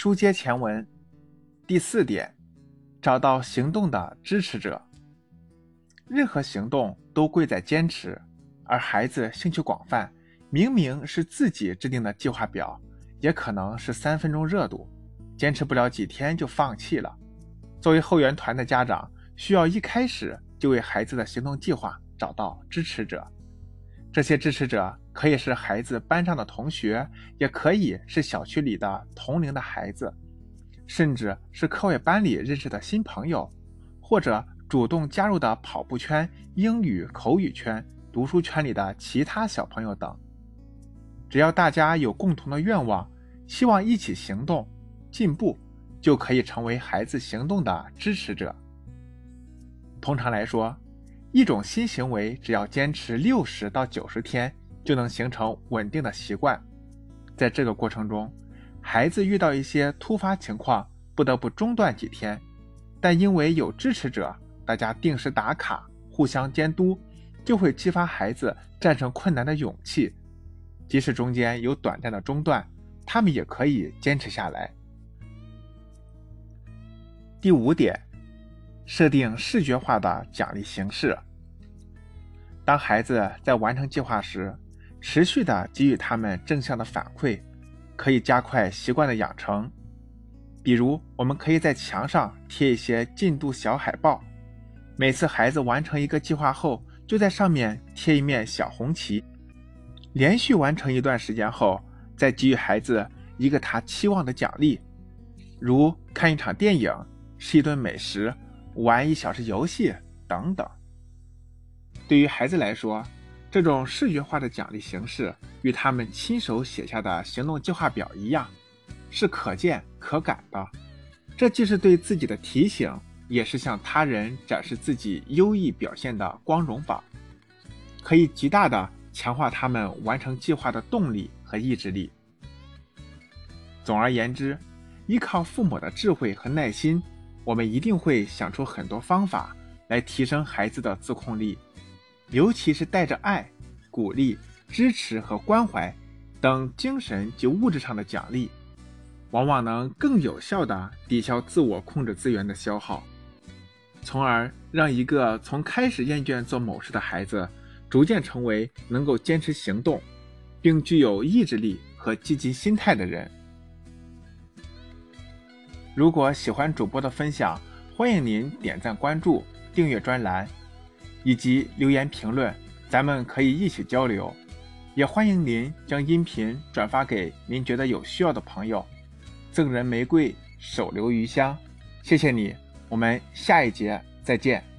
书接前文，第四点，找到行动的支持者。任何行动都贵在坚持，而孩子兴趣广泛，明明是自己制定的计划表，也可能是三分钟热度，坚持不了几天就放弃了。作为后援团的家长，需要一开始就为孩子的行动计划找到支持者。这些支持者可以是孩子班上的同学，也可以是小区里的同龄的孩子，甚至是课外班里认识的新朋友，或者。主动加入的跑步圈、英语口语圈、读书圈里的其他小朋友等，只要大家有共同的愿望，希望一起行动、进步，就可以成为孩子行动的支持者。通常来说，一种新行为只要坚持六十到九十天，就能形成稳定的习惯。在这个过程中，孩子遇到一些突发情况，不得不中断几天，但因为有支持者。大家定时打卡，互相监督，就会激发孩子战胜困难的勇气。即使中间有短暂的中断，他们也可以坚持下来。第五点，设定视觉化的奖励形式。当孩子在完成计划时，持续的给予他们正向的反馈，可以加快习惯的养成。比如，我们可以在墙上贴一些进度小海报。每次孩子完成一个计划后，就在上面贴一面小红旗。连续完成一段时间后，再给予孩子一个他期望的奖励，如看一场电影、吃一顿美食、玩一小时游戏等等。对于孩子来说，这种视觉化的奖励形式与他们亲手写下的行动计划表一样，是可见可感的。这既是对自己的提醒。也是向他人展示自己优异表现的光荣榜，可以极大的强化他们完成计划的动力和意志力。总而言之，依靠父母的智慧和耐心，我们一定会想出很多方法来提升孩子的自控力，尤其是带着爱、鼓励、支持和关怀等精神及物质上的奖励，往往能更有效地抵消自我控制资源的消耗。从而让一个从开始厌倦做某事的孩子，逐渐成为能够坚持行动，并具有意志力和积极心态的人。如果喜欢主播的分享，欢迎您点赞、关注、订阅专栏，以及留言评论，咱们可以一起交流。也欢迎您将音频转发给您觉得有需要的朋友。赠人玫瑰，手留余香。谢谢你。我们下一节再见。